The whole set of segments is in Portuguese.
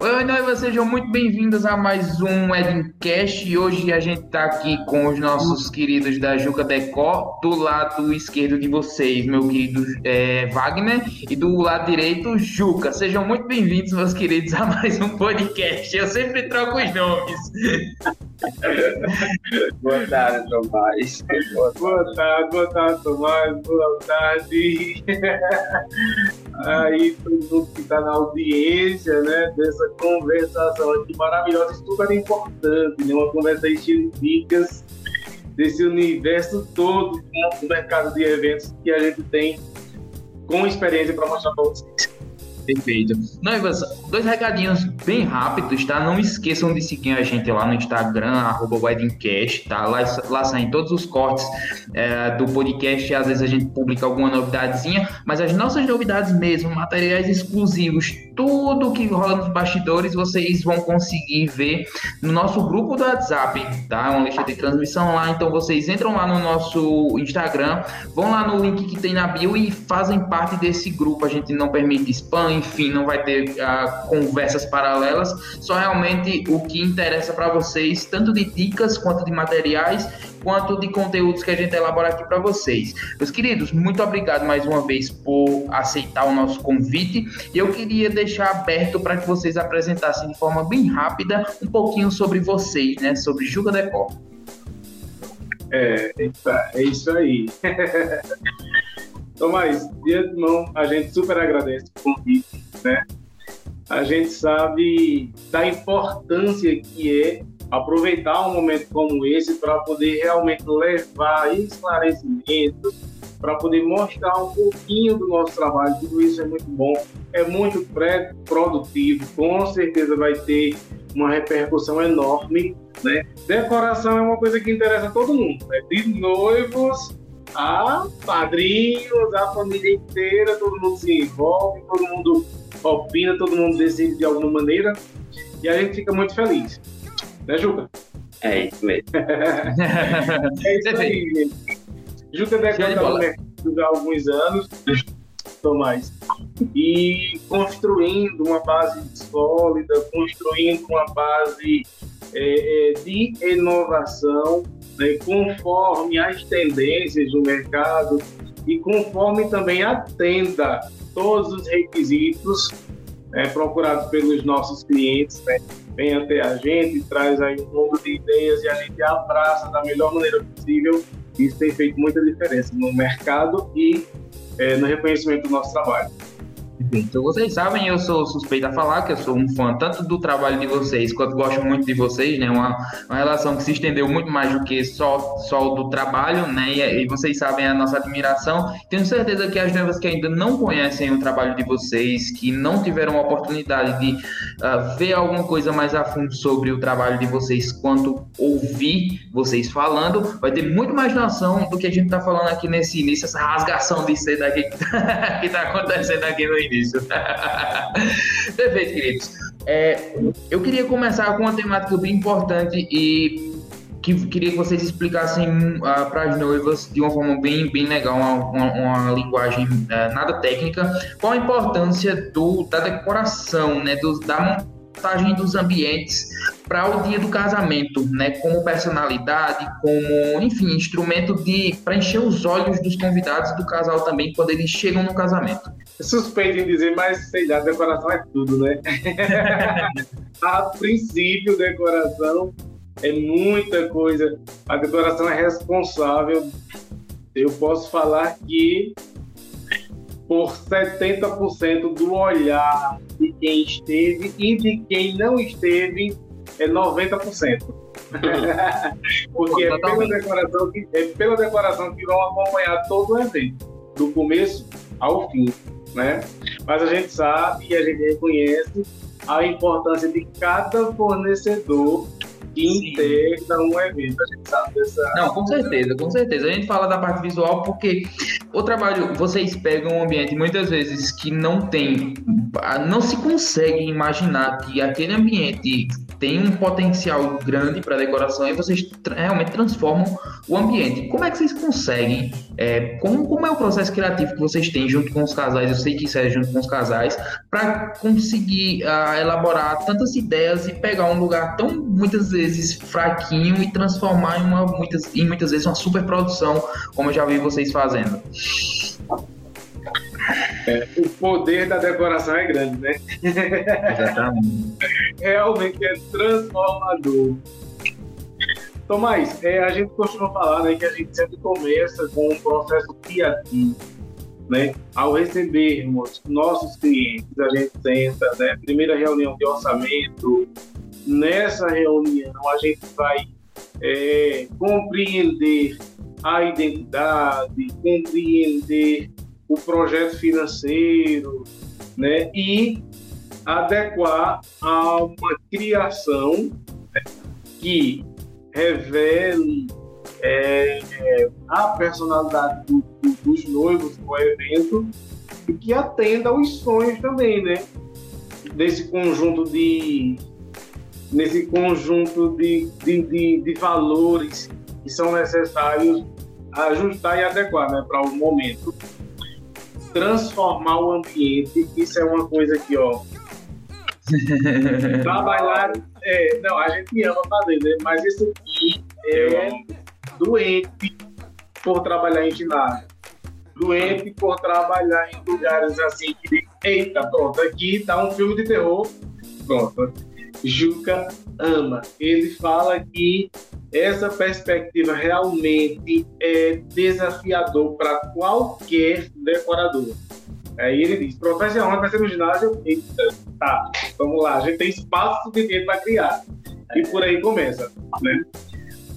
Oi, noivas, sejam muito bem-vindos a mais um Edincast. E hoje a gente tá aqui com os nossos queridos da Juca Decor, do lado esquerdo de vocês, meu querido é, Wagner, e do lado direito, Juca. Sejam muito bem-vindos, meus queridos, a mais um podcast. Eu sempre troco os nomes. boa tarde, Tomás. Boa tarde, boa tarde, Tomás. Boa tarde. Aí, todo mundo que está na audiência, né, dessa conversação aqui maravilhosa, super importante, né, uma conversa cheia de dicas desse universo todo do mercado de eventos que a gente tem com experiência para mostrar para vocês. Perfeito. Noivas, dois recadinhos bem rápidos, tá? Não esqueçam de seguir a gente lá no Instagram, arroba Weddingcast, tá? Lá, lá saem todos os cortes é, do podcast, às vezes a gente publica alguma novidadezinha, mas as nossas novidades mesmo, materiais exclusivos, tudo que rola nos bastidores, vocês vão conseguir ver no nosso grupo do WhatsApp, tá? Uma lista de transmissão lá, então vocês entram lá no nosso Instagram, vão lá no link que tem na bio e fazem parte desse grupo. A gente não permite spam, enfim, não vai ter uh, conversas paralelas, só realmente o que interessa para vocês, tanto de dicas quanto de materiais, quanto de conteúdos que a gente elabora aqui para vocês. Meus queridos, muito obrigado mais uma vez por aceitar o nosso convite. E eu queria deixar aberto para que vocês apresentassem de forma bem rápida um pouquinho sobre vocês, né, sobre Juga Decor. É, é isso aí. Tomás, de antemão, a gente super agradece o convite, né? A gente sabe da importância que é aproveitar um momento como esse para poder realmente levar esclarecimentos, para poder mostrar um pouquinho do nosso trabalho. Tudo isso é muito bom, é muito produtivo, com certeza vai ter uma repercussão enorme. Né? Decoração é uma coisa que interessa a todo mundo, né? de noivos a padrinhos, a família inteira, todo mundo se envolve, todo mundo opina, todo mundo decide de alguma maneira e a gente fica muito feliz. Né, Juca? É isso mesmo. é isso aí, gente. Juca deve estar no mercado há alguns anos, Tomás, e construindo uma base sólida, construindo uma base é, é de inovação né, conforme as tendências do mercado e conforme também atenda todos os requisitos né, procurados pelos nossos clientes, né, vem até a gente, traz aí um mundo de ideias e a gente abraça da melhor maneira possível. Isso tem feito muita diferença no mercado e é, no reconhecimento do nosso trabalho. Então, vocês sabem, eu sou suspeito a falar que eu sou um fã tanto do trabalho de vocês quanto gosto muito de vocês, né? Uma, uma relação que se estendeu muito mais do que só, só do trabalho, né? E, e vocês sabem a nossa admiração. Tenho certeza que as noivas que ainda não conhecem o trabalho de vocês, que não tiveram a oportunidade de uh, ver alguma coisa mais a fundo sobre o trabalho de vocês, quanto ouvir vocês falando, vai ter muito mais noção do que a gente está falando aqui nesse início, essa rasgação de seda que está acontecendo aqui no início início. Perfeito, queridos. É, eu queria começar com uma temática bem importante e que queria que vocês explicassem uh, para as noivas de uma forma bem, bem legal, uma, uma, uma linguagem uh, nada técnica, qual a importância do, da decoração, né, do, da montagem dos ambientes para o dia do casamento, né? Como personalidade, como, enfim, instrumento de para encher os olhos dos convidados do casal também quando eles chegam no casamento. Suspeito em dizer, mas sei lá, decoração é tudo, né? a princípio, decoração é muita coisa. A decoração é responsável. Eu posso falar que por 70% do olhar de quem esteve e de quem não esteve é 90%. Porque é pela, decoração que, é pela decoração que vão acompanhar todo o evento, do começo ao fim. Né? Mas a gente sabe e a gente reconhece a importância de cada fornecedor que integra um evento. A gente sabe dessa. Não, com certeza, com certeza. A gente fala da parte visual porque o trabalho, vocês pegam um ambiente muitas vezes que não tem, não se consegue imaginar que aquele ambiente tem um potencial grande para decoração e vocês tra realmente transformam o ambiente. Como é que vocês conseguem? É, como, como é o processo criativo que vocês têm junto com os casais? Eu sei que isso é junto com os casais, para conseguir uh, elaborar tantas ideias e pegar um lugar tão muitas vezes fraquinho e transformar em uma muitas, em muitas vezes uma super produção, como eu já vi vocês fazendo. É, o poder da decoração é grande, né? Exatamente. Realmente é transformador. Tomás, é, a gente costuma falar né, que a gente sempre começa com um processo criativo. Né? Ao recebermos nossos clientes, a gente senta, né? primeira reunião de orçamento. Nessa reunião, a gente vai é, compreender a identidade, compreender o projeto financeiro, né? E adequar a uma criação que revele é, a personalidade do, do, dos noivos do evento e que atenda aos sonhos também, né? Desse conjunto de nesse conjunto de, de, de, de valores que são necessários ajustar e adequar né, para o momento transformar o ambiente, isso é uma coisa que, ó. trabalhar. É, não, a gente ama fazer, né? Mas isso aqui é doente por trabalhar em ginásio. Doente por trabalhar em lugares assim que. Eita, pronto, aqui tá um filme de terror. Pronto. Juca ama. Ele fala que essa perspectiva realmente é desafiador para qualquer decorador. Aí ele diz, profissional vai ser no ginásio? Tá, vamos lá, a gente tem espaço suficiente para criar. E por aí começa, né?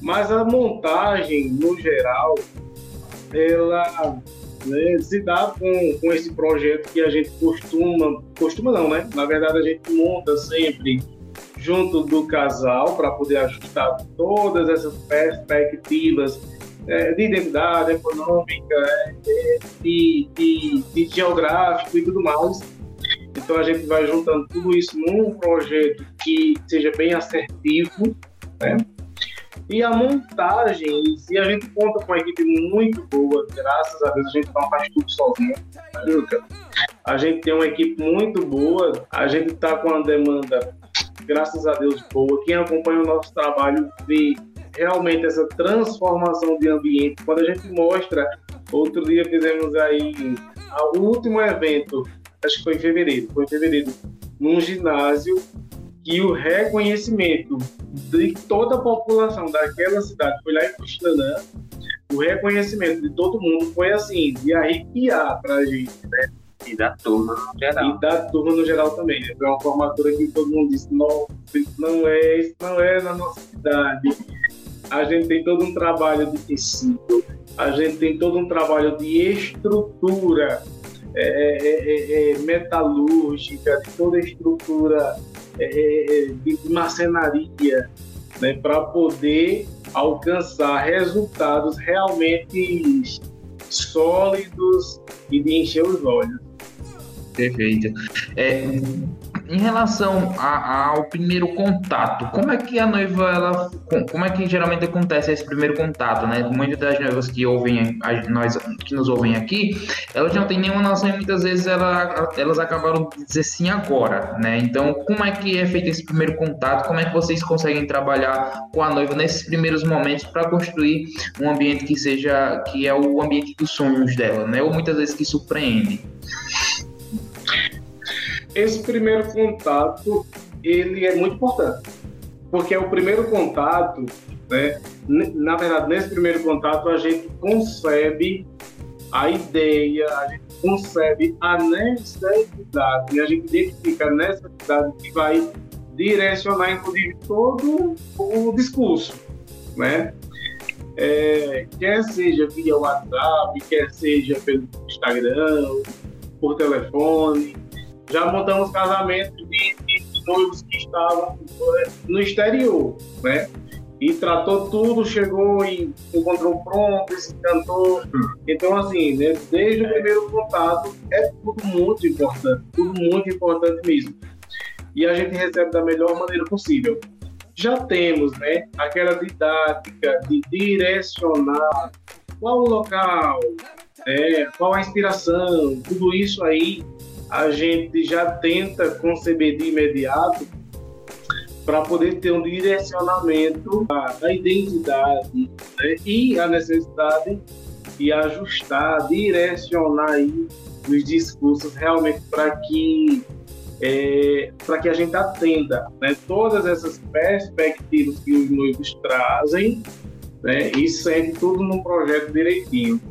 Mas a montagem, no geral, ela né, se dá com, com esse projeto que a gente costuma, costuma não, né? Na verdade, a gente monta sempre junto do casal para poder ajustar todas essas perspectivas é, de identidade econômica, é, de, de, de geográfico e tudo mais. Então a gente vai juntando tudo isso num projeto que seja bem assertivo, né? E a montagem, se a gente conta com uma equipe muito boa, graças a Deus a gente não faz tudo sozinho, né, A gente tem uma equipe muito boa, a gente está com uma demanda graças a Deus, boa. Quem acompanha o nosso trabalho vê realmente essa transformação de ambiente. Quando a gente mostra, outro dia fizemos aí o último evento, acho que foi em fevereiro, foi em fevereiro, num ginásio que o reconhecimento de toda a população daquela cidade foi lá em Cuxinanã, o reconhecimento de todo mundo foi assim, de arrepiar para a gente, né? E da turma no geral. E da turma no geral também. Né? Foi uma formatura que todo mundo disse, não, isso não é, isso não é na nossa cidade. A gente tem todo um trabalho de tecido, a gente tem todo um trabalho de estrutura é, é, é, é metalúrgica, de toda a estrutura é, é, de marcenaria, né, para poder alcançar resultados realmente sólidos e de encher os olhos. Perfeito. É, em relação a, ao primeiro contato, como é que a noiva, ela, como é que geralmente acontece esse primeiro contato, né? Muitas das noivas que ouvem, nós que nos ouvem aqui, elas não têm nenhuma noção e muitas vezes ela, elas acabaram de dizer sim agora, né? Então, como é que é feito esse primeiro contato? Como é que vocês conseguem trabalhar com a noiva nesses primeiros momentos para construir um ambiente que seja, que é o ambiente dos sonhos dela, né? Ou muitas vezes que surpreende. Esse primeiro contato, ele é muito importante, porque é o primeiro contato, né? Na verdade, nesse primeiro contato a gente concebe a ideia, a gente concebe a necessidade, e a gente identifica a necessidade que vai direcionar, inclusive, todo o discurso, né? É, quer seja via WhatsApp, quer seja pelo Instagram, por telefone. Já montamos casamentos de, de, noivos que estavam eh, no exterior, né? E tratou tudo, chegou e encontrou pronto, se encantou. Então, assim, né, desde o primeiro contato, é tudo muito importante, tudo muito importante mesmo. E a gente recebe da melhor maneira possível. já temos né, aquela didática de direcionar qual o local, é, qual a inspiração, tudo isso aí a gente já tenta conceber de imediato para poder ter um direcionamento da identidade né, e a necessidade de ajustar, direcionar aí os discursos realmente para que é, para que a gente atenda né, todas essas perspectivas que os noivos trazem né, e segue tudo num projeto direitinho.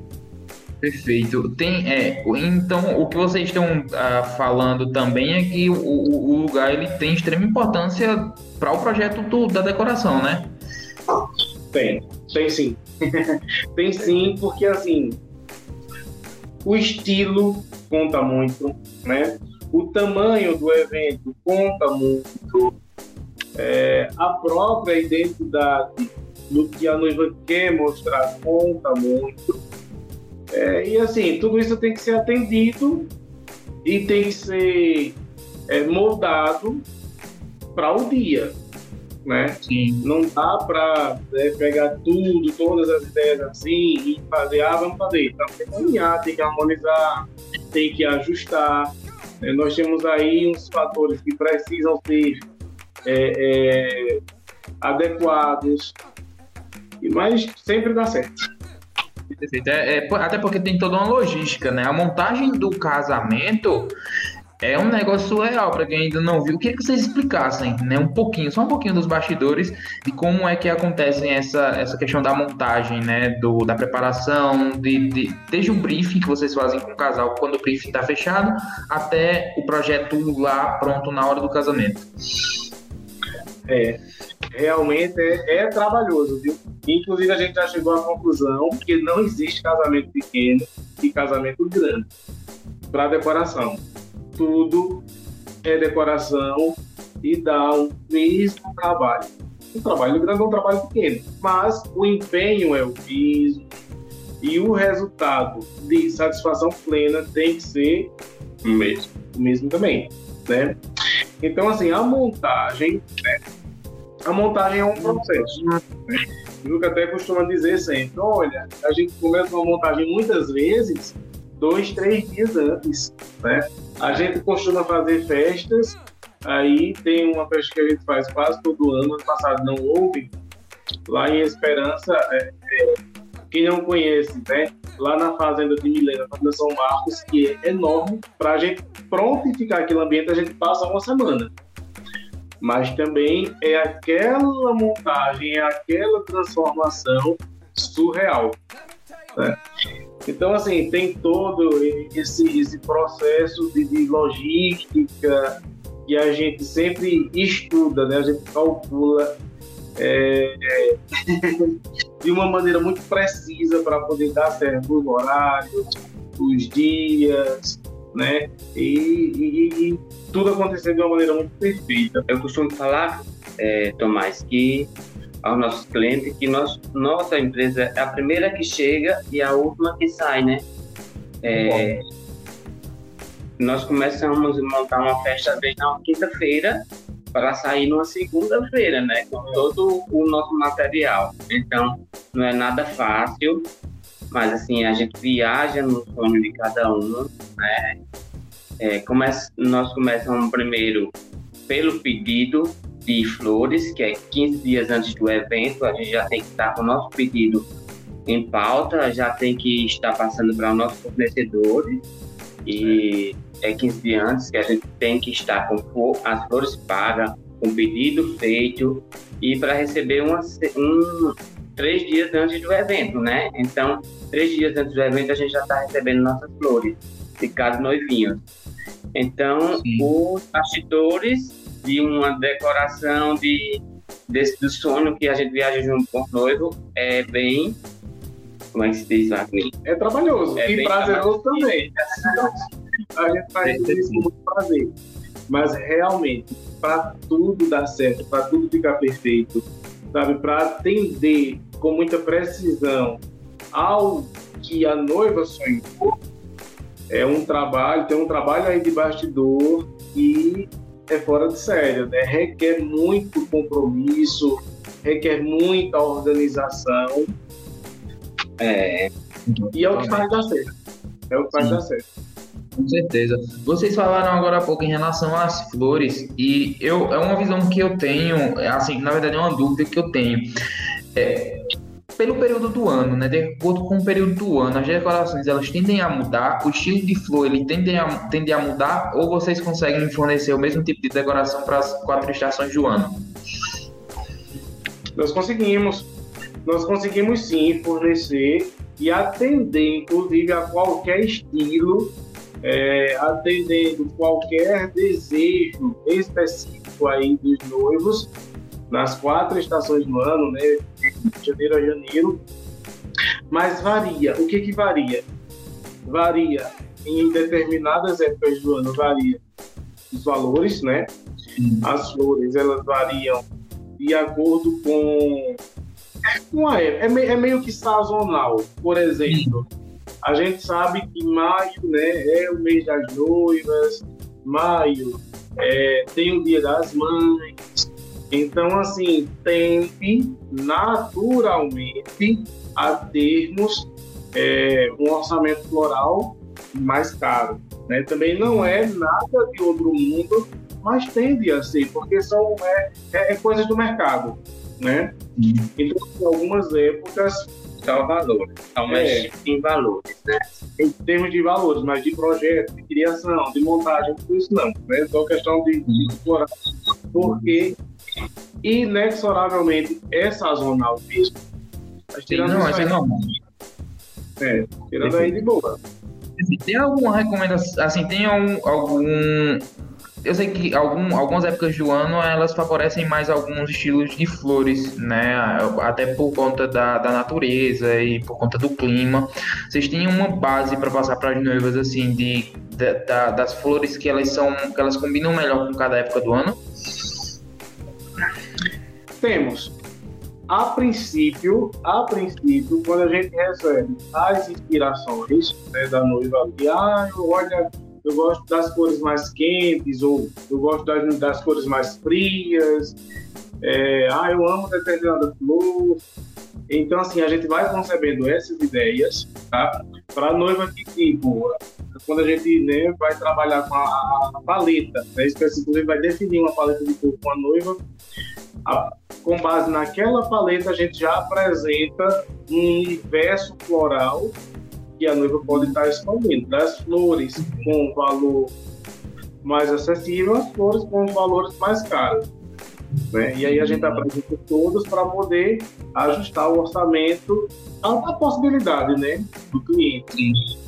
Perfeito. Tem, é, então, o que vocês estão ah, falando também é que o, o, lugar ele tem extrema importância para o projeto do, da decoração, né? Tem, tem sim. tem sim, porque assim, o estilo conta muito, né? O tamanho do evento conta muito, é, a própria identidade do que a noiva quer mostrar conta muito. É, e assim, tudo isso tem que ser atendido e tem que ser é, moldado para o dia. Né? Sim. Não dá para né, pegar tudo, todas as ideias assim e fazer, ah, vamos fazer. Então tem que alinhar, tem que harmonizar, tem que ajustar. É, nós temos aí uns fatores que precisam ser é, é, adequados, mas sempre dá certo. É, é, até porque tem toda uma logística, né? A montagem do casamento é um negócio surreal para quem ainda não viu. Eu queria que vocês explicassem, né, um pouquinho, só um pouquinho dos bastidores de como é que acontece essa, essa questão da montagem, né, do, da preparação, de, de, desde o briefing que vocês fazem com o casal quando o briefing está fechado, até o projeto lá pronto na hora do casamento. É, realmente é, é, trabalhoso, viu? Inclusive a gente já chegou à conclusão que não existe casamento pequeno e casamento grande para decoração. Tudo é decoração e dá o mesmo trabalho. O trabalho grande é um trabalho pequeno, mas o empenho é o mesmo e o resultado de satisfação plena tem que ser o mesmo, o mesmo também, né? Então, assim, a montagem, né? a montagem é um processo. Né? Luca até costuma dizer sempre, olha, a gente começa uma montagem muitas vezes dois, três dias antes, né? A gente costuma fazer festas, aí tem uma festa que a gente faz quase todo ano, ano passado não houve, lá em Esperança, é, é, quem não conhece, né? Lá na fazenda de Milena, Fazenda São Marcos, que é enorme, para a gente prontificar aquele ambiente, a gente passa uma semana mas também é aquela montagem, é aquela transformação surreal. Né? Então, assim, tem todo esse, esse processo de, de, logística que a gente sempre estuda, né? a gente calcula é, é, de uma maneira muito precisa para poder dar certo os horários, os dias, né? E, e, e, tudo acontecendo de uma maneira muito perfeita. Eu costumo falar, é, Tomás, que aos nossos clientes que nós, nossa empresa é a primeira que chega e a última que sai, né? É, nós começamos a montar uma festa bem na quinta-feira para sair numa segunda-feira, né? Com todo o nosso material. Então, não é nada fácil, mas assim, a gente viaja no sonho de cada um, né? É, nós começamos primeiro pelo pedido de flores, que é 15 dias antes do evento, a gente já tem que estar com o nosso pedido em pauta, já tem que estar passando para os nossos fornecedores e é 15 dias antes que a gente tem que estar com as flores pagas, com pedido feito e para receber uma, um, três dias antes do evento, né? Então, três dias antes do evento, a gente já está recebendo nossas flores de cada noivinho. Então, Sim. os bastidores de uma decoração de, desse, do sonho que a gente viaja junto com o noivo é bem. Como é que se diz, Wagner? É trabalhoso é e prazeroso também. a gente faz isso com muito prazer. Mas realmente, para tudo dar certo, para tudo ficar perfeito, sabe, para atender com muita precisão ao que a noiva sonhou, é um trabalho, tem um trabalho aí de bastidor e é fora de sério, né? Requer muito compromisso, requer muita organização. É. E é o que faz dar certo. É o que faz Sim. dar certo. Com certeza. Vocês falaram agora há pouco em relação às flores, e eu é uma visão que eu tenho, assim, na verdade é uma dúvida que eu tenho. É, pelo período do ano, né? De acordo com o período do ano, as decorações elas tendem a mudar, o estilo de flor ele tende a, tende a mudar, ou vocês conseguem fornecer o mesmo tipo de decoração para as quatro estações do ano? Nós conseguimos, nós conseguimos sim fornecer e atender, inclusive, a qualquer estilo, é, atendendo qualquer desejo específico aí dos noivos nas quatro estações do ano, né? De janeiro a janeiro. Mas varia. O que que varia? Varia em determinadas épocas do ano, varia os valores, né? As flores, elas variam de acordo com... com a época. É, meio, é meio que sazonal. Por exemplo, a gente sabe que maio né, é o mês das noivas, maio é, tem o dia das mães, então, assim, tende naturalmente a termos é, um orçamento floral mais caro. Né? Também não é nada de outro mundo, mas tende a ser, porque são é, é, é coisas do mercado. Né? Então, em algumas épocas. São valores, são mais é, em valores, né? Em termos de valores, mas de projeto, de criação, de montagem, tudo isso não. Né? Só questão de, de explorar. Porque inexoravelmente é sazonal mesmo. Mas tirando Sim, não, isso é normal. É, tirando aí de boa. Tem alguma recomendação, assim, tem algum, algum eu sei que algum, algumas épocas do ano elas favorecem mais alguns estilos de flores, né? Até por conta da, da natureza e por conta do clima. Vocês têm uma base para passar para as noivas assim de, de da, das flores que elas são que elas combinam melhor com cada época do ano? temos, a princípio, a princípio, quando a gente recebe as inspirações né, da noiva ali, ah, olha, eu gosto das cores mais quentes, ou eu gosto das, das cores mais frias, é, ah, eu amo determinada flor. Então, assim, a gente vai concebendo essas ideias, tá? Para a noiva que, tipo, quando a gente né, vai trabalhar com a, a paleta, né, especificamente vai definir uma paleta de cor com a noiva, a, com base naquela paleta, a gente já apresenta um universo floral que a noiva pode estar escolhendo. Das flores com valor mais acessível às flores com valores mais caros. Né? E aí a gente apresenta todos para poder ajustar o orçamento à, possibilidade né, do cliente.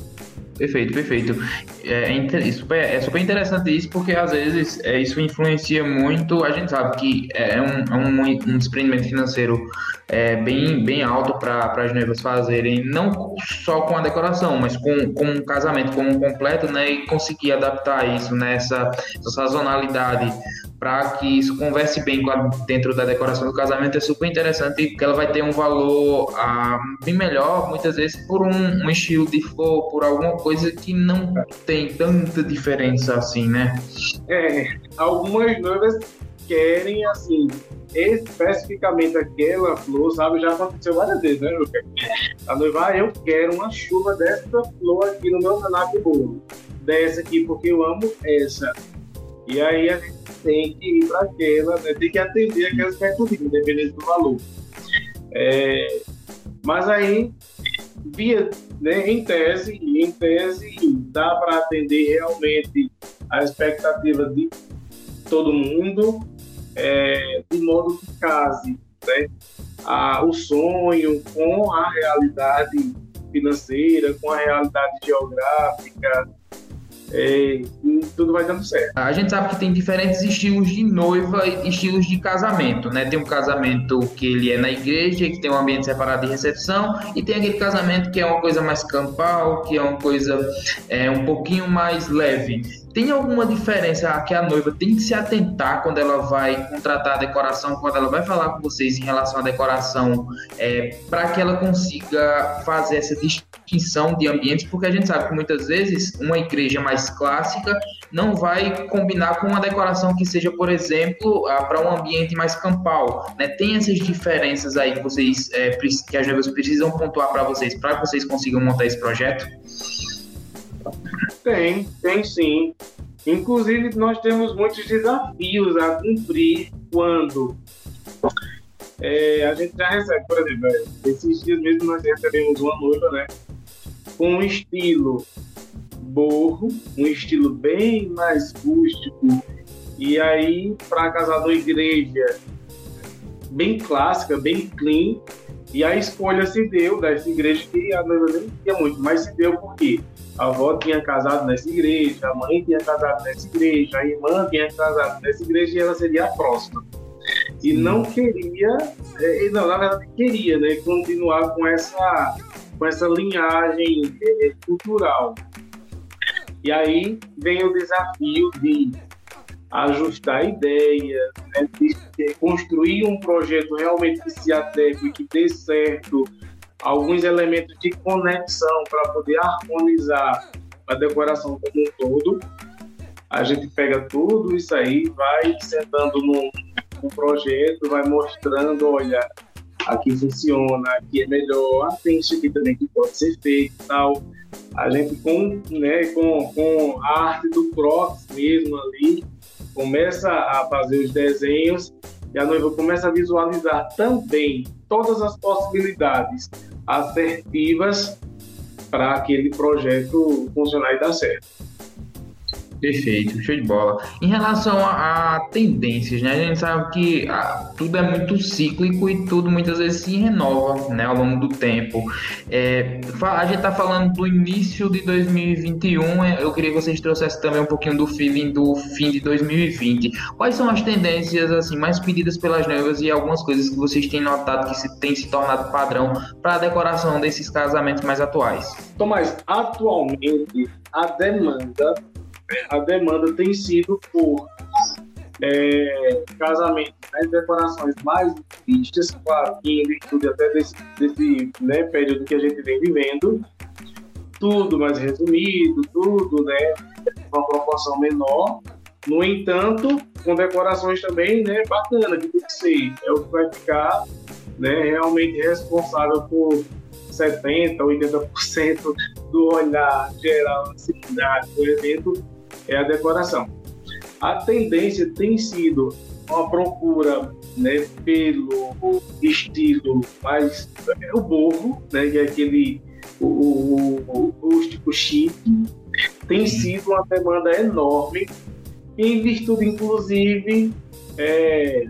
Perfeito, perfeito. É, é, super, é super interessante isso, porque às vezes é, isso influencia muito. A gente sabe que é um, é um, um desprendimento financeiro é, bem, bem alto para as noivas fazerem, não só com a decoração, mas com, com um casamento como um completo, né? E conseguir adaptar isso nessa né, sazonalidade para que isso converse bem com a, dentro da decoração do casamento é super interessante que ela vai ter um valor ah, bem melhor muitas vezes por um, um, estilo de flor por alguma coisa que não tem tanta diferença assim né? É algumas noivas querem assim especificamente aquela flor sabe? Já aconteceu várias vezes né a noiva ah, eu quero uma chuva dessa flor aqui no meu de bolo dessa aqui porque eu amo essa. E aí a gente tem que ir para aquela, né? tem que atender aquela expectativa, independente do valor. É, mas aí, via, né, em tese, em tese, dá para atender realmente a expectativa de todo mundo, é, de modo que case né, a, o sonho com a realidade financeira, com a realidade geográfica, e tudo vai dando certo. A gente sabe que tem diferentes estilos de noiva e estilos de casamento, né? Tem um casamento que ele é na igreja, que tem um ambiente separado de recepção, e tem aquele casamento que é uma coisa mais campal, que é uma coisa é, um pouquinho mais leve. Tem alguma diferença que a noiva tem que se atentar quando ela vai contratar a decoração, quando ela vai falar com vocês em relação à decoração, é, para que ela consiga fazer essa distinção de ambientes? Porque a gente sabe que muitas vezes uma igreja mais clássica não vai combinar com uma decoração que seja, por exemplo, para um ambiente mais campal. Né? Tem essas diferenças aí que vocês é, que as noivas precisam pontuar para vocês, para que vocês consigam montar esse projeto? Tem, tem sim. Inclusive, nós temos muitos desafios a cumprir quando é, a gente já recebe, por exemplo, é, esses dias mesmo nós recebemos uma noiva, né? Com um estilo borro, um estilo bem mais rústico. E aí, para casar da igreja bem clássica, bem clean, e a escolha se deu dessa igreja que a noiva nem queria muito, mas se deu porque a avó tinha casado nessa igreja, a mãe tinha casado nessa igreja, a irmã tinha casado nessa igreja e ela seria a próxima. E não queria, é, não, na verdade queria, né, continuar com essa, com essa linhagem é, cultural. E aí vem o desafio de ajustar ideias, né, de construir um projeto realmente que se adeque, que dê certo, alguns elementos de conexão para poder harmonizar a decoração como um todo. A gente pega tudo isso aí, vai sentando no, no projeto, vai mostrando, olha, aqui funciona, aqui é melhor, tem isso aqui também que pode ser feito tal. A gente com, né, com, com a arte do cross mesmo ali, começa a fazer os desenhos e a noiva começa a visualizar também todas as possibilidades assertivas para aquele projeto funcionar e dar certo. Perfeito, show de bola. Em relação a, a tendências, né? A gente sabe que a, tudo é muito cíclico e tudo muitas vezes se renova, né? Ao longo do tempo. É, a gente está falando do início de 2021. É, eu queria que vocês trouxessem também um pouquinho do feeling do fim de 2020. Quais são as tendências assim mais pedidas pelas noivas e algumas coisas que vocês têm notado que se, tem se tornado padrão para a decoração desses casamentos mais atuais? Tomás, atualmente a demanda a demanda tem sido por é, casamentos, né, decorações mais vistas, claro em virtude até desse, desse né, período que a gente vem vivendo, tudo mais resumido, tudo, né, uma proporção menor. No entanto, com decorações também, né, bacana, que ser, é o que vai ficar, né, realmente responsável por 70, 80% do olhar geral assim, do evento é a decoração. A tendência tem sido uma procura né, pelo estilo mais é o bovo, né, que é aquele o rústico chique, tem sido uma demanda enorme, em virtude, inclusive, é,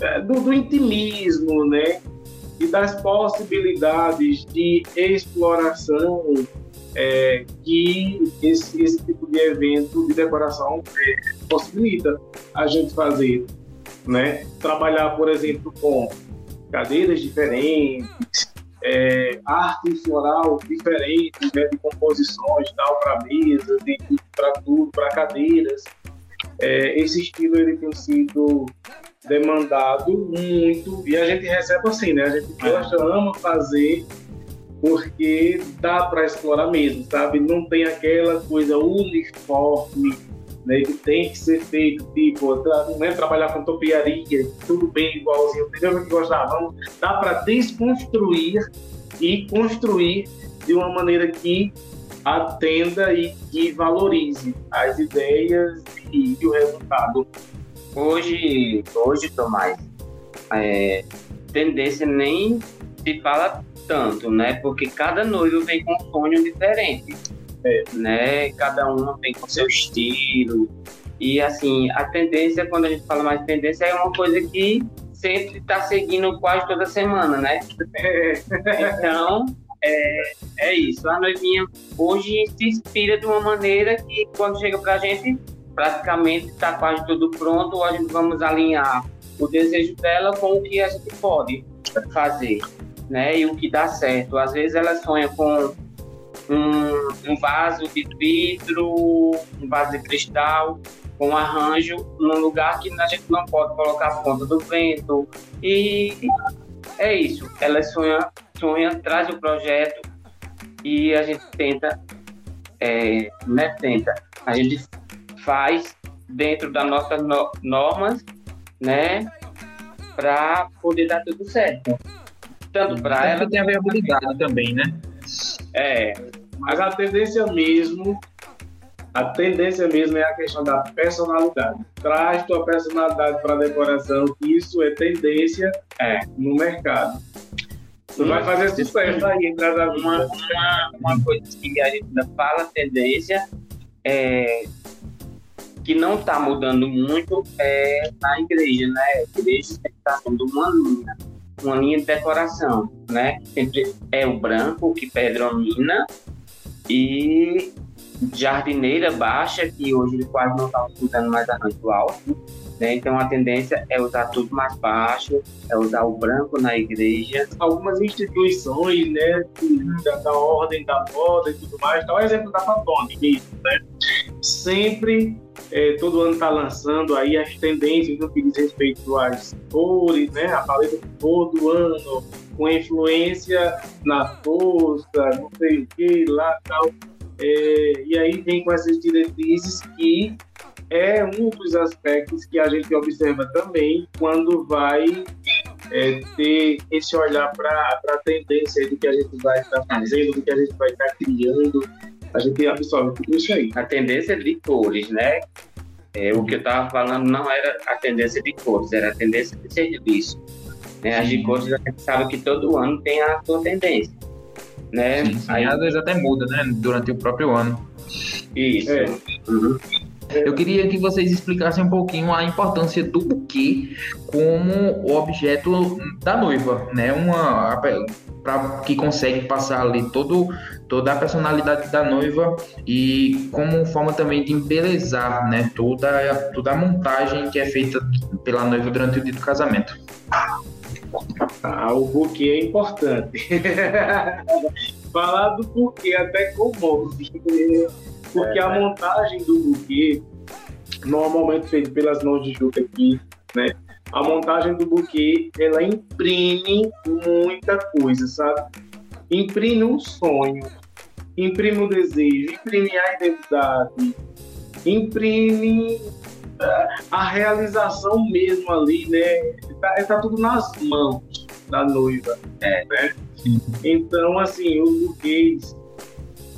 é do, do, intimismo, né, e das possibilidades de exploração é, que esse, esse, tipo de evento de decoração é, possibilita a gente fazer. Né? Trabalhar, por exemplo, com cadeiras diferentes, é, arte floral diferente, né, de composições tal para mesas, para tudo, para cadeiras. É, esse estilo ele tem sido demandado muito e a gente recebe assim, né? A gente gosta, ama fazer porque dá para explorar mesmo, sabe? Não tem aquela coisa uniforme, né, que tem que ser feito, tipo, não é trabalhar com topiaria, tudo bem igualzinho, entendeu? Que gostava. Dá para desconstruir e construir de uma maneira que atenda e que valorize as ideias e, e o resultado. Hoje, hoje Tomás, é, tendência nem se fala tanto, né? Porque cada noivo vem com um sonho diferente, é. né? Cada uma vem com seu estilo. E assim, a tendência, quando a gente fala mais tendência, é uma coisa que sempre está seguindo quase toda semana, né? Então, é, é isso. A noivinha hoje se inspira de uma maneira que quando chega pra gente, praticamente está quase tudo pronto, a gente vamos alinhar o desejo dela com o que a gente pode fazer né? E o que dá certo. Às vezes ela sonha com um, um vaso de vidro, um vaso de cristal, com arranjo num lugar que a gente não pode colocar a ponta do vento. E é isso. Ela sonha, sonha traz o projeto e a gente tenta, é, né, tenta, a gente faz dentro das nossas no normas, né, para poder dar tudo certo. Tanto para ela. Tem a viabilidade também, né? É, mas a tendência mesmo, a tendência mesmo é a questão da personalidade. Traz tua personalidade para a decoração, isso é tendência é. no mercado. Você vai fazer sucesso aí entre as uma, uma, uma coisa que a gente ainda fala tendência é que não está mudando muito é na igreja, né? A igreja está sendo uma linha, uma linha de decoração, né? Sempre é o branco que predomina e jardineira baixa, que hoje quase não está usando mais arranjo alto. Né? Então a tendência é usar tudo mais baixo, é usar o branco na igreja. Algumas instituições né, da, da ordem da moda e tudo mais, dá o exemplo da mesmo, né? Sempre, é, todo ano está lançando aí as tendências no que diz respeito às cores, né? A paleta de cor do ano, com influência na força, não sei o que, lá tal. É, e aí vem com essas diretrizes que é um dos aspectos que a gente observa também quando vai é, ter esse olhar para a tendência do que a gente vai estar tá fazendo, do que a gente vai estar tá criando. A gente absorve tudo isso aí. A tendência de cores, né? É, o que eu estava falando não era a tendência de cores, era a tendência de serviço. Né? As de cores a gente sabe que todo ano tem a sua tendência. Né? Sim, sim. Aí, às vezes até muda, né? Durante o próprio ano. Isso. É. Uhum. Eu queria que vocês explicassem um pouquinho a importância do buquê como objeto da noiva, né? Uma para que consegue passar ali todo toda a personalidade da noiva e como forma também de embelezar, né? Toda toda a montagem que é feita pela noiva durante o dito casamento. Ah, o buquê é importante. Falar do buquê até comove. Porque a montagem do buquê, normalmente feita pelas mãos de Juca aqui, né? A montagem do buquê, ela imprime muita coisa, sabe? Imprime um sonho, imprime o um desejo, imprime a identidade, imprime a realização mesmo ali, né? Tá, tá tudo nas mãos da noiva, né? Então, assim, os buquês,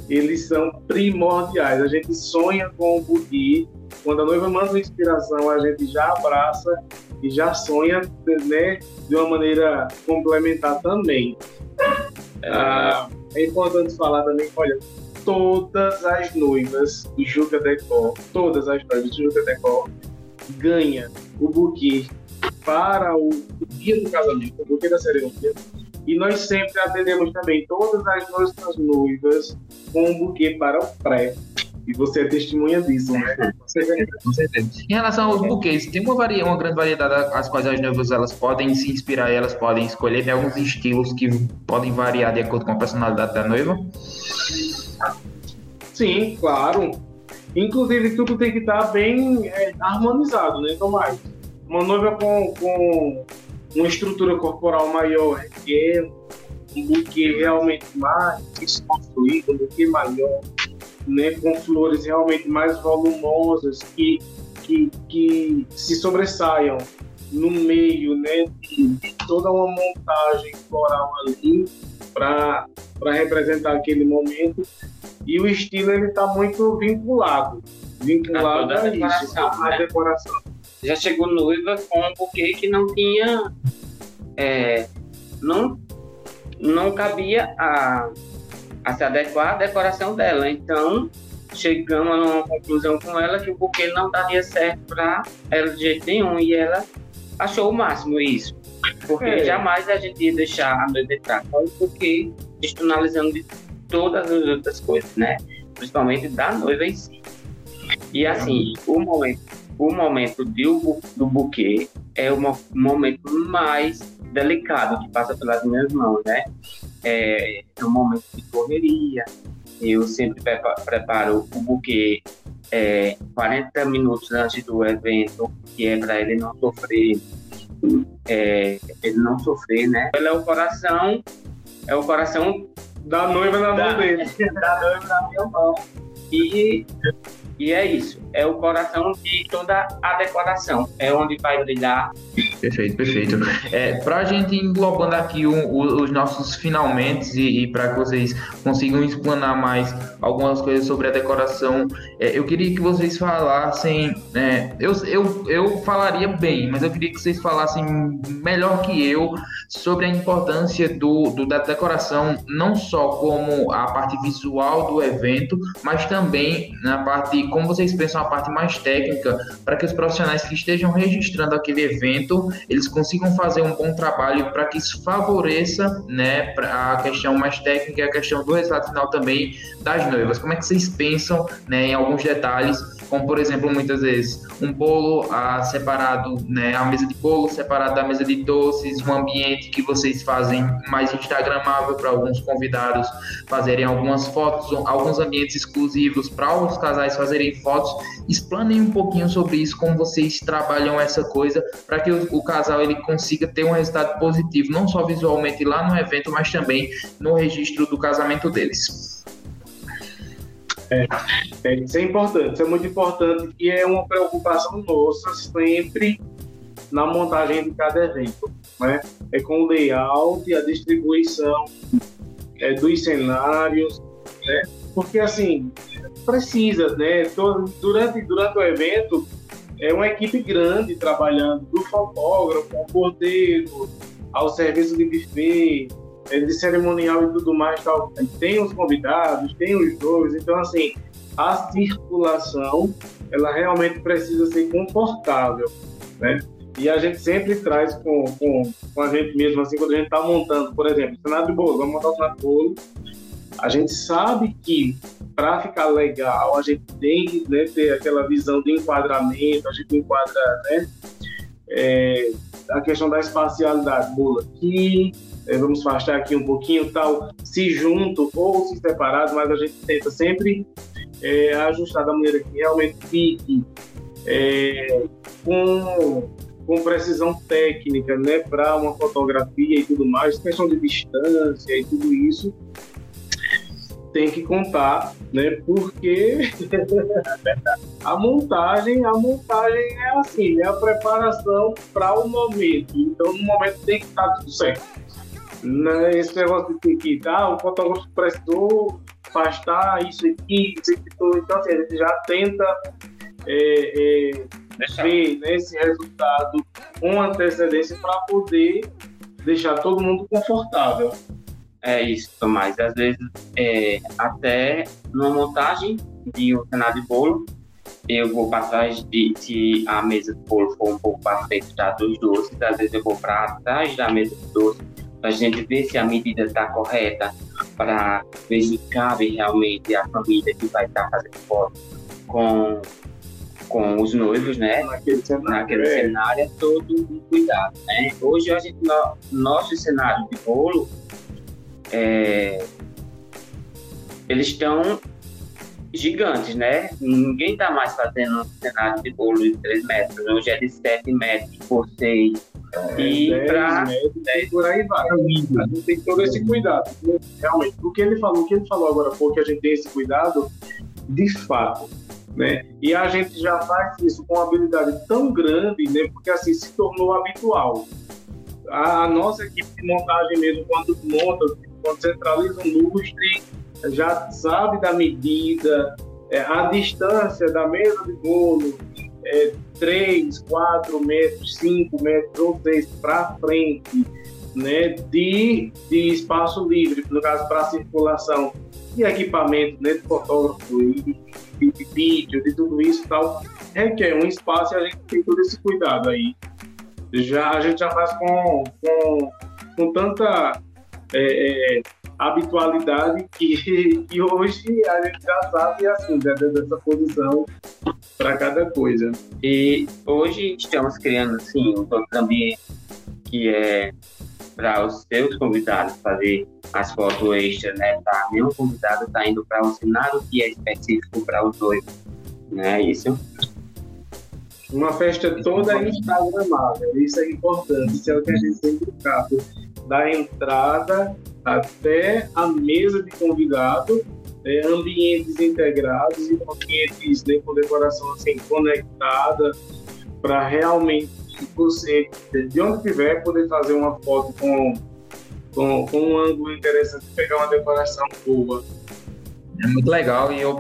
eles são primordiais. A gente sonha com o buquê. Quando a noiva manda uma inspiração, a gente já abraça e já sonha né, de uma maneira complementar também. Ah, é importante falar também, olha, todas as noivas do Juca Decor, todas as noivas do Juca Decor ganha o buquê para o dia do casamento, o buquê da cerimônia, e nós sempre atendemos também todas as nossas noivas com um buquê para o pré. E você é testemunha disso, né? Com certeza. Em relação aos buquês, tem uma, varia, uma grande variedade as quais as noivas elas podem se inspirar, elas podem escolher tem alguns estilos que podem variar de acordo com a personalidade da noiva. Sim, claro. Inclusive, tudo tem que estar bem é, harmonizado, né, Tomás? Uma noiva com, com uma estrutura corporal maior requer um buquê realmente mais construído, um buquê maior, né, com flores realmente mais volumosas que, que, que se sobressaiam no meio né, de toda uma montagem floral ali para representar aquele momento. E o estilo está muito vinculado, vinculado a, a isso, a, né? decoração. Já chegou noiva com um buquê que não tinha é, não, não cabia a, a se adequar à decoração dela. Então, chegamos a uma conclusão com ela que o buquê não daria certo para ela de jeito nenhum e ela achou o máximo isso. Porque é. jamais a gente ia deixar a noiva entrar com o buquê externalizando de todas as outras coisas, né? Principalmente da noiva em si. E assim, o momento, o momento do, do buquê é o momento mais delicado que passa pelas minhas mãos, né? É, é um momento de correria, eu sempre preparo o buquê é, 40 minutos antes do evento, que é para ele não sofrer, é, ele não sofrer, né? Ele é o coração, é o coração da noiva na da, mão dele. Da noiva na minha mão. E e é isso, é o coração de toda a decoração, é onde vai brilhar. Perfeito, perfeito. É, para a gente englobando aqui um, os nossos finalmente e, e para que vocês consigam explanar mais algumas coisas sobre a decoração, é, eu queria que vocês falassem. É, eu, eu, eu falaria bem, mas eu queria que vocês falassem melhor que eu sobre a importância do, do da decoração, não só como a parte visual do evento, mas também na parte como vocês pensam a parte mais técnica para que os profissionais que estejam registrando aquele evento eles consigam fazer um bom trabalho para que isso favoreça né a questão mais técnica e a questão do resultado final também das noivas. Como é que vocês pensam né em alguns detalhes como por exemplo muitas vezes um bolo ah, separado né a mesa de bolo separado da mesa de doces um ambiente que vocês fazem mais instagramável para alguns convidados fazerem algumas fotos alguns ambientes exclusivos para os casais fazerem fotos, explanem um pouquinho sobre isso, como vocês trabalham essa coisa, para que o, o, casal ele consiga ter um resultado positivo, não só visualmente lá no evento, mas também no registro do casamento deles. É, é, isso é importante, isso é muito importante e é uma preocupação nossa sempre na montagem de cada evento. Né? É com o layout, a distribuição é, dos cenários, né? Porque assim, precisa, né? Durante, durante o evento, é uma equipe grande trabalhando, do fotógrafo, ao porteiro, ao serviço de buffet, é, de cerimonial e tudo mais. Tal. Tem os convidados, tem os dois, então, assim, a circulação, ela realmente precisa ser confortável, né? E a gente sempre traz com, com, com a gente mesmo, assim, quando a gente está montando, por exemplo, cenário de bolo, vamos montar o cenário de bolo, a gente sabe que para ficar legal, a gente tem que né, ter aquela visão de enquadramento, a gente enquadra né, é, a questão da espacialidade, bolo aqui, é, vamos afastar aqui um pouquinho, tal, se junto ou se separado, mas a gente tenta sempre é, ajustar da maneira que realmente fique é, com, com precisão técnica, né, para uma fotografia e tudo mais, questão de distância e tudo isso tem que contar, né? Porque a montagem, a montagem é assim, é a preparação para o momento. Então, no momento tem que estar tudo certo. Né? Esse negócio de que ah, o fotógrafo prestou afastar isso aqui, isso aqui. Então, assim, a gente já tenta é, é, ver né, esse resultado com antecedência para poder deixar todo mundo confortável. É isso, Tomás. Às vezes, é, até numa montagem de um cenário de bolo, eu vou para trás de se a mesa de bolo for um pouco para frente da dos doces, às vezes eu vou para trás da mesa de doce para a gente ver se a medida está correta, para ver se cabe realmente a família que vai estar tá fazendo foto com com os noivos, né? Naquele cenário, Naquele é. cenário é todo um cuidado, né? Hoje a gente no, nosso cenário de bolo é, eles estão gigantes, né? Ninguém está mais fazendo um cenário de bolo de 3 metros, hoje é de 7 metros por 6. É, e para por aí vai. A gente tem todo esse cuidado. Realmente, o que ele falou, o que ele falou agora pouco, que a gente tem esse cuidado, de fato. Né? E a gente já faz isso com uma habilidade tão grande, né? Porque assim se tornou habitual. A, a nossa equipe de montagem mesmo, quando monta, quando centraliza o lustre, já sabe da medida, é, a distância da mesa de bolo, é, 3, 4 metros, 5 metros ou 6 para frente, né, de, de espaço livre, no caso para circulação de equipamento, né, de fotógrafo e de, de, vídeo, de tudo isso e tal, requer um espaço e a gente tem todo esse cuidado aí. Já, a gente já faz com, com, com tanta é, é, habitualidade que, que hoje a gente já sabe assim, dessa posição para cada coisa. E hoje estamos criando assim um ambiente que é para os seus convidados fazer as fotos extras, né? Para nenhum convidado tá indo para um cenário que é específico para os dois, né? Isso. Uma festa toda instagramável, isso é importante, isso é o que a gente sempre trata, da entrada até a mesa de convidado, é, ambientes integrados e ambientes né, com decoração assim, conectada, para realmente você, de onde tiver, poder fazer uma foto com, com, com um ângulo interessante, pegar uma decoração boa. É muito legal e eu,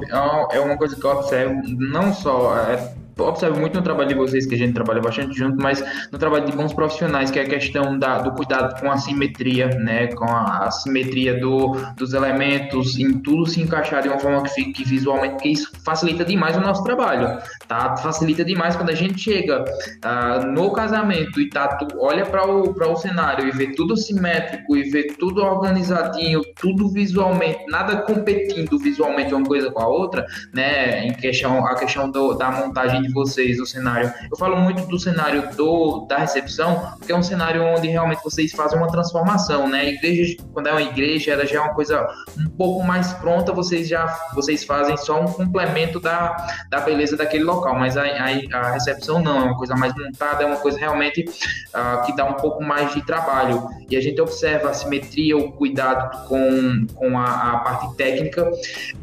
é uma coisa que eu observo, não só é, observo muito no trabalho de vocês, que a gente trabalha bastante junto, mas no trabalho de bons profissionais, que é a questão da, do cuidado com a simetria, né, com a, a simetria do, dos elementos, em tudo se encaixar de uma forma que fique visualmente, porque isso facilita demais o nosso trabalho, tá? Facilita demais quando a gente chega uh, no casamento e tá, tu olha para o, o cenário e vê tudo simétrico e vê tudo organizadinho, tudo visualmente, nada competindo visualmente uma coisa com a outra, né, em questão, a questão do, da montagem de vocês, o cenário. Eu falo muito do cenário do, da recepção, porque é um cenário onde realmente vocês fazem uma transformação, né? A igreja, quando é uma igreja, ela já é uma coisa um pouco mais pronta, vocês já vocês fazem só um complemento da, da beleza daquele local, mas a, a, a recepção não, é uma coisa mais montada, é uma coisa realmente uh, que dá um pouco mais de trabalho. E a gente observa a simetria, o cuidado com, com a, a parte técnica,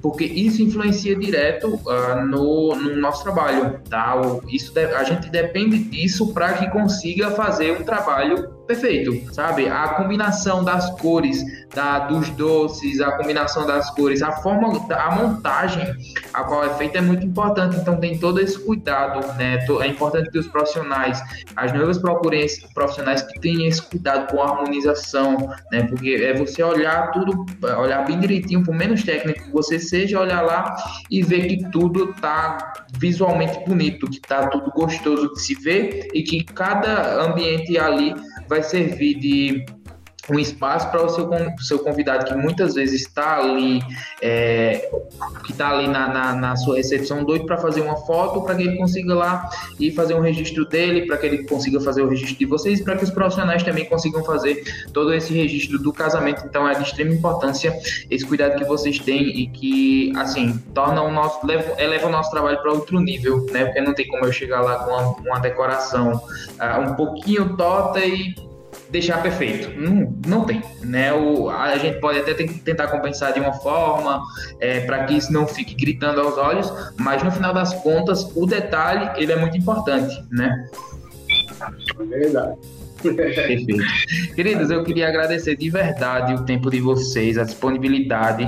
porque isso influencia direto uh, no, no nosso trabalho tal. Isso a gente depende disso para que consiga fazer um trabalho perfeito, sabe? A combinação das cores, da, dos doces, a combinação das cores, a forma, a montagem a qual é feita é muito importante. Então tem todo esse cuidado, né? É importante que os profissionais, as noivas procurem profissionais que tenham esse cuidado com a harmonização, né? Porque é você olhar tudo, olhar bem direitinho, por menos técnico que você seja, olhar lá e ver que tudo tá visualmente bonito, que tá tudo gostoso de se ver e que cada ambiente ali vai servir de um espaço para o seu, seu convidado que muitas vezes está ali, é, que está ali na, na, na, sua recepção, doido para fazer uma foto, para que ele consiga lá e fazer um registro dele, para que ele consiga fazer o registro de vocês, para que os profissionais também consigam fazer todo esse registro do casamento. Então é de extrema importância esse cuidado que vocês têm e que, assim, torna o nosso, leva, eleva o nosso trabalho para outro nível, né? Porque não tem como eu chegar lá com uma, uma decoração uh, um pouquinho torta e deixar perfeito. Não, não tem. Né? O, a gente pode até tentar compensar de uma forma é, para que isso não fique gritando aos olhos, mas no final das contas, o detalhe ele é muito importante. Né? Verdade. Perfeito. Queridos, eu queria agradecer de verdade o tempo de vocês, a disponibilidade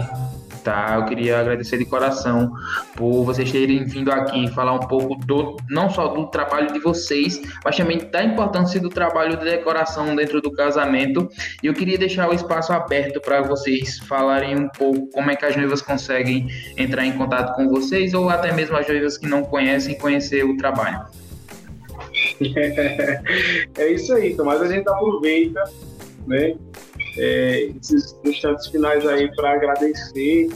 tá? Eu queria agradecer de coração por vocês terem vindo aqui falar um pouco do não só do trabalho de vocês, mas também da importância do trabalho de decoração dentro do casamento. E eu queria deixar o espaço aberto para vocês falarem um pouco como é que as noivas conseguem entrar em contato com vocês ou até mesmo as noivas que não conhecem conhecer o trabalho. É isso aí, Tomás. A gente aproveita, né? É, esses instantes finais aí para agradecer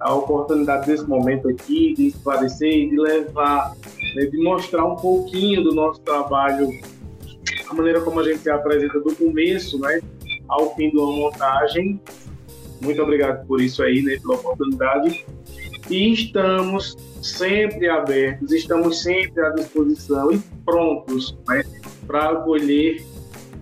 a oportunidade desse momento aqui, de esclarecer e de levar, né, de mostrar um pouquinho do nosso trabalho, a maneira como a gente se apresenta do começo, né, ao fim de uma montagem. Muito obrigado por isso aí, né, pela oportunidade. E estamos sempre abertos, estamos sempre à disposição e prontos né, para acolher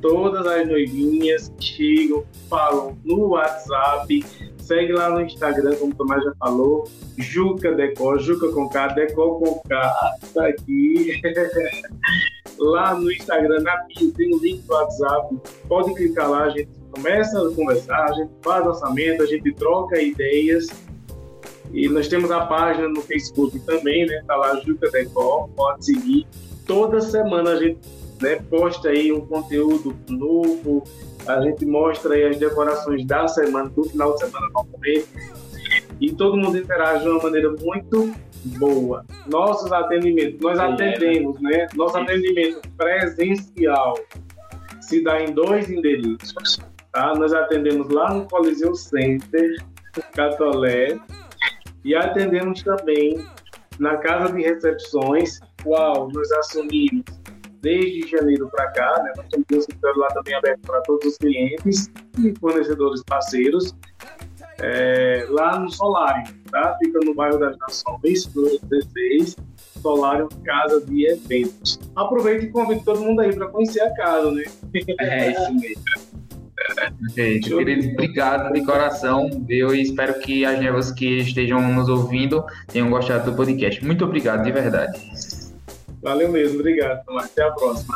todas as noivinhas que chegam, falam no WhatsApp, segue lá no Instagram, como o Tomás já falou, Juca Decor, Juca com K, Decor com K, tá aqui. lá no Instagram, na bio, tem o link do WhatsApp, pode clicar lá, a gente começa a conversar, a gente faz orçamento, a gente troca ideias. E nós temos a página no Facebook também, né? Tá lá Juca Decor, pode seguir. Toda semana a gente né, posta aí um conteúdo novo, a gente mostra aí as decorações da semana, do final de semana normalmente, e todo mundo interage de uma maneira muito boa. Nossos atendimentos, nós Sim, atendemos, é, né? Nosso Sim. atendimento presencial se dá em dois endereços, tá? Nós atendemos lá no Coliseu Center, Catolé, e atendemos também na casa de recepções, qual nós assumimos desde janeiro para cá, né? Nós temos um escritório lá também aberto para todos os clientes e fornecedores parceiros. É, lá no Solário, tá? Fica no bairro Nações, número 16, Solário Casa de Eventos. Aproveite e convido todo mundo aí para conhecer a casa, né? É isso mesmo. Perfeito. Querido, obrigado de coração, viu? E espero que as nevas que estejam nos ouvindo tenham gostado do podcast. Muito obrigado, de verdade. Valeu mesmo, obrigado. Até a próxima.